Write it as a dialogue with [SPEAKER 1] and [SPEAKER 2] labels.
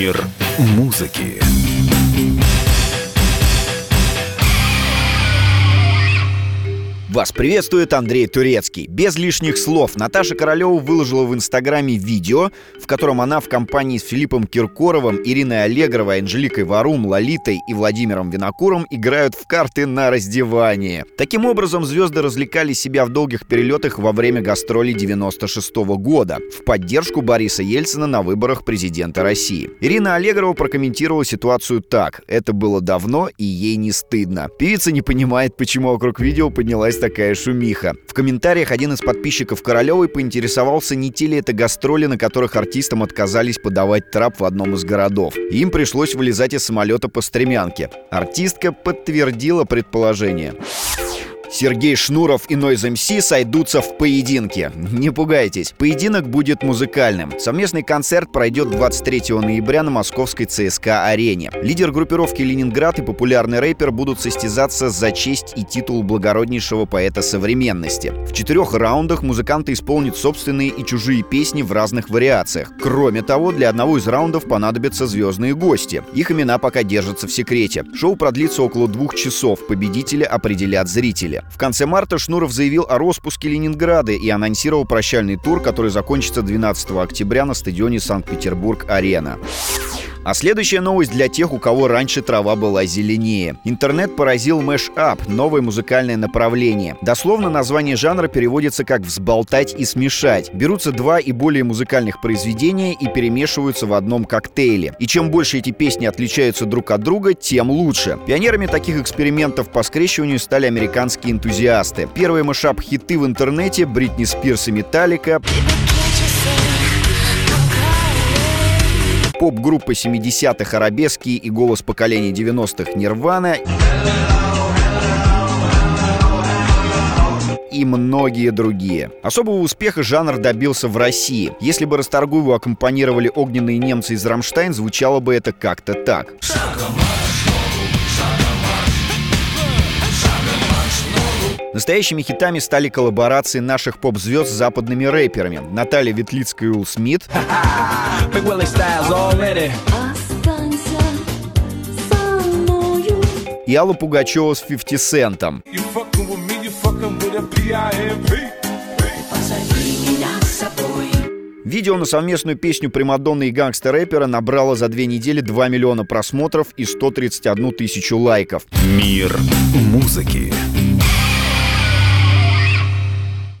[SPEAKER 1] Мир музыки.
[SPEAKER 2] Вас приветствует Андрей Турецкий. Без лишних слов Наташа Королева выложила в Инстаграме видео, в котором она в компании с Филиппом Киркоровым, Ириной Аллегровой, Анжеликой Варум, Лолитой и Владимиром Винокуром играют в карты на раздевание. Таким образом, звезды развлекали себя в долгих перелетах во время гастролей 96 -го года в поддержку Бориса Ельцина на выборах президента России. Ирина Аллегрова прокомментировала ситуацию так. Это было давно, и ей не стыдно. Певица не понимает, почему вокруг видео поднялась такая шумиха. В комментариях один из подписчиков Королевой поинтересовался, не те ли это гастроли, на которых артистам отказались подавать трап в одном из городов. Им пришлось вылезать из самолета по стремянке. Артистка подтвердила предположение. Сергей Шнуров и Noise MC сойдутся в поединке. Не пугайтесь, поединок будет музыкальным. Совместный концерт пройдет 23 ноября на московской ЦСКА-арене. Лидер группировки «Ленинград» и популярный рэпер будут состязаться за честь и титул благороднейшего поэта современности. В четырех раундах музыканты исполнят собственные и чужие песни в разных вариациях. Кроме того, для одного из раундов понадобятся звездные гости. Их имена пока держатся в секрете. Шоу продлится около двух часов. Победителя определят зрители. В конце марта Шнуров заявил о распуске Ленинграда и анонсировал прощальный тур, который закончится 12 октября на стадионе Санкт-Петербург-Арена. А следующая новость для тех, у кого раньше трава была зеленее. Интернет поразил mash-up, новое музыкальное направление. Дословно название жанра переводится как «взболтать и смешать». Берутся два и более музыкальных произведения и перемешиваются в одном коктейле. И чем больше эти песни отличаются друг от друга, тем лучше. Пионерами таких экспериментов по скрещиванию стали американские энтузиасты. Первые mashup-хиты в интернете Бритни Спирс и Металлика, поп-группа 70-х арабески и голос поколения 90-х Нирвана и многие другие. Особого успеха жанр добился в России. Если бы Расторгуеву аккомпанировали огненные немцы из «Рамштайн», звучало бы это как-то так. Настоящими хитами стали коллаборации наших поп-звезд с западными рэперами. Наталья Ветлицкая и Уилл Смит. И Алла Пугачева с 50 Центом. Видео на совместную песню Примадонны и гангста-рэпера набрало за две недели 2 миллиона просмотров и 131 тысячу лайков.
[SPEAKER 1] Мир музыки.